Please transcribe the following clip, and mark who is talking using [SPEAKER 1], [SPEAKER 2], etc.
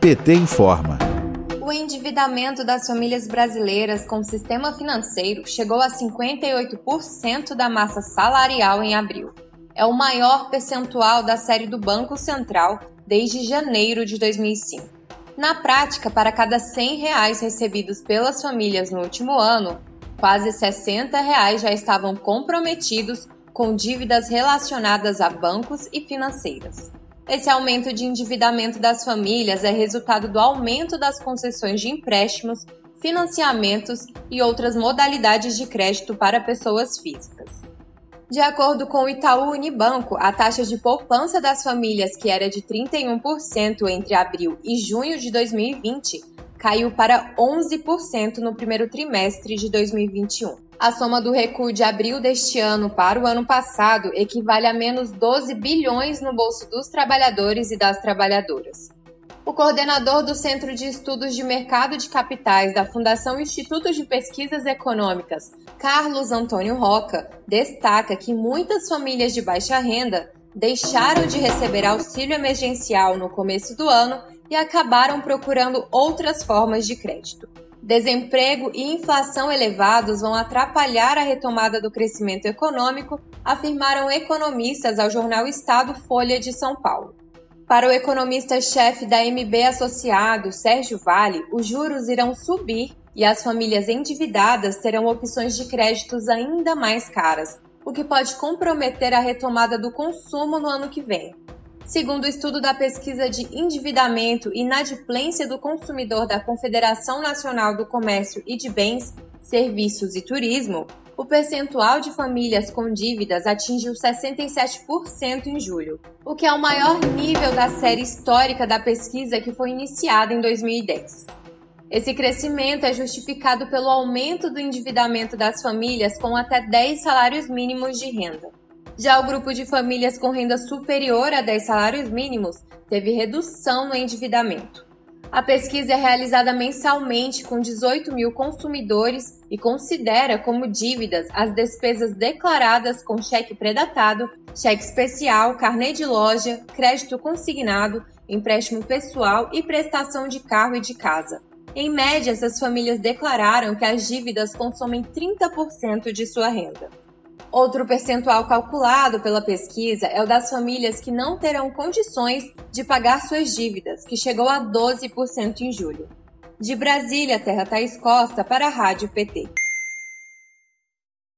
[SPEAKER 1] PT informa.
[SPEAKER 2] O endividamento das famílias brasileiras com o sistema financeiro chegou a 58% da massa salarial em abril. É o maior percentual da série do Banco Central desde janeiro de 2005. Na prática, para cada 100 reais recebidos pelas famílias no último ano, quase 60 reais já estavam comprometidos com dívidas relacionadas a bancos e financeiras. Esse aumento de endividamento das famílias é resultado do aumento das concessões de empréstimos, financiamentos e outras modalidades de crédito para pessoas físicas. De acordo com o Itaú Unibanco, a taxa de poupança das famílias, que era de 31% entre abril e junho de 2020, caiu para 11% no primeiro trimestre de 2021. A soma do recuo de abril deste ano para o ano passado equivale a menos 12 bilhões no bolso dos trabalhadores e das trabalhadoras. O coordenador do Centro de Estudos de Mercado de Capitais da Fundação Instituto de Pesquisas Econômicas, Carlos Antônio Roca, destaca que muitas famílias de baixa renda deixaram de receber auxílio emergencial no começo do ano e acabaram procurando outras formas de crédito. Desemprego e inflação elevados vão atrapalhar a retomada do crescimento econômico, afirmaram economistas ao jornal Estado Folha de São Paulo. Para o economista-chefe da MB Associado, Sérgio Vale, os juros irão subir e as famílias endividadas terão opções de créditos ainda mais caras, o que pode comprometer a retomada do consumo no ano que vem. Segundo o estudo da pesquisa de endividamento e inadimplência do consumidor da Confederação Nacional do Comércio e de Bens, Serviços e Turismo, o percentual de famílias com dívidas atingiu 67% em julho, o que é o maior nível da série histórica da pesquisa que foi iniciada em 2010. Esse crescimento é justificado pelo aumento do endividamento das famílias com até 10 salários mínimos de renda. Já o grupo de famílias com renda superior a 10 salários mínimos teve redução no endividamento. A pesquisa é realizada mensalmente com 18 mil consumidores e considera como dívidas as despesas declaradas com cheque predatado, cheque especial, carnê de loja, crédito consignado, empréstimo pessoal e prestação de carro e de casa. Em média, essas famílias declararam que as dívidas consomem 30% de sua renda. Outro percentual calculado pela pesquisa é o das famílias que não terão condições de pagar suas dívidas, que chegou a 12% em julho. De Brasília, Terra Thaís Costa, para a Rádio PT.